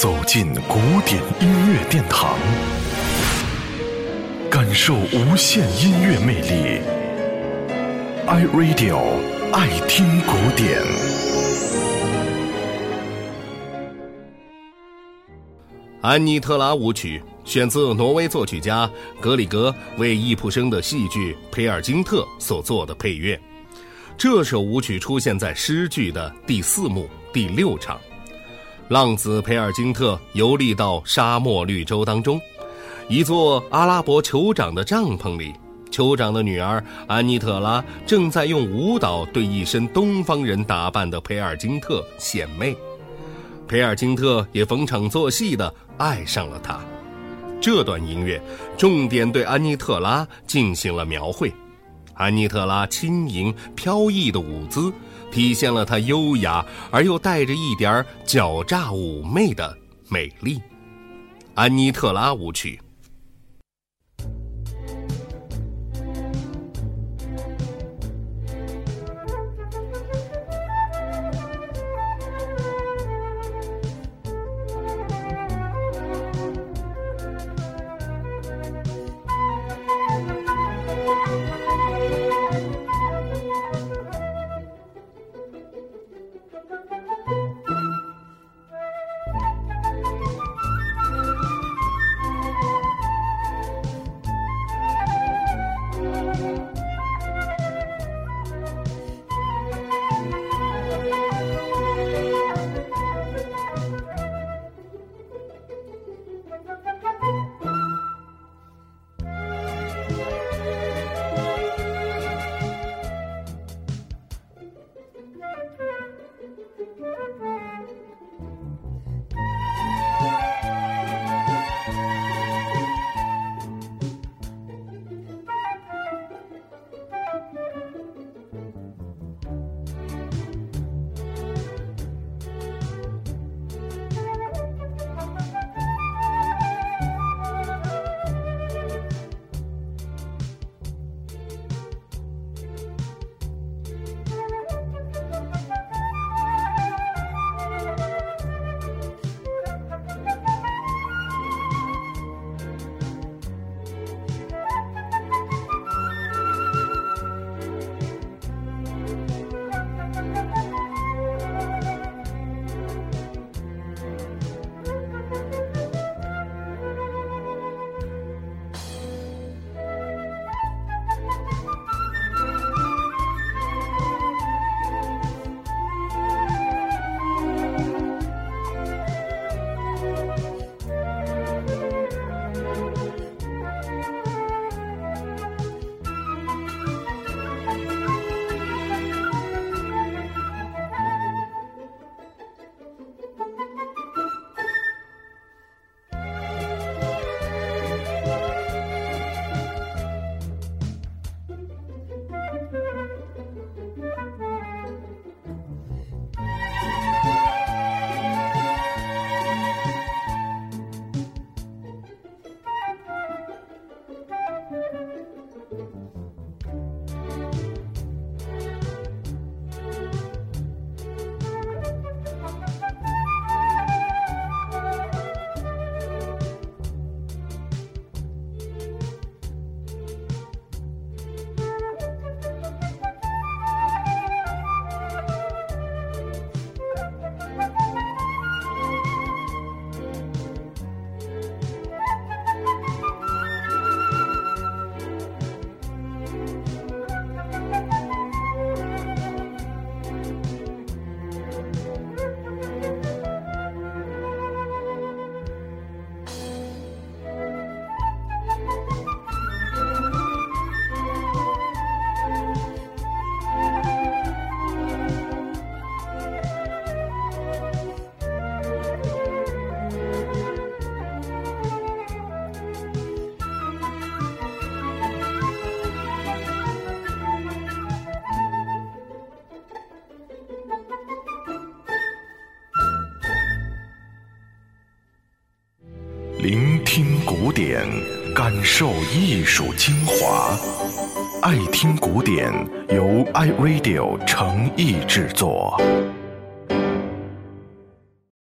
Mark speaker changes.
Speaker 1: 走进古典音乐殿堂，感受无限音乐魅力。iRadio 爱听古典。
Speaker 2: 安妮特拉舞曲选自挪威作曲家格里格为易卜生的戏剧《培尔金特》所做的配乐。这首舞曲出现在诗句的第四幕第六场。浪子培尔金特游历到沙漠绿洲当中，一座阿拉伯酋长的帐篷里，酋长的女儿安妮特拉正在用舞蹈对一身东方人打扮的培尔金特献媚。培尔金特也逢场作戏的爱上了她。这段音乐重点对安妮特拉进行了描绘。安妮特拉轻盈飘逸的舞姿，体现了她优雅而又带着一点狡诈妩媚的美丽。安妮特拉舞曲。
Speaker 1: 聆听古典，感受艺术精华。爱听古典，由 iRadio 诚意制作。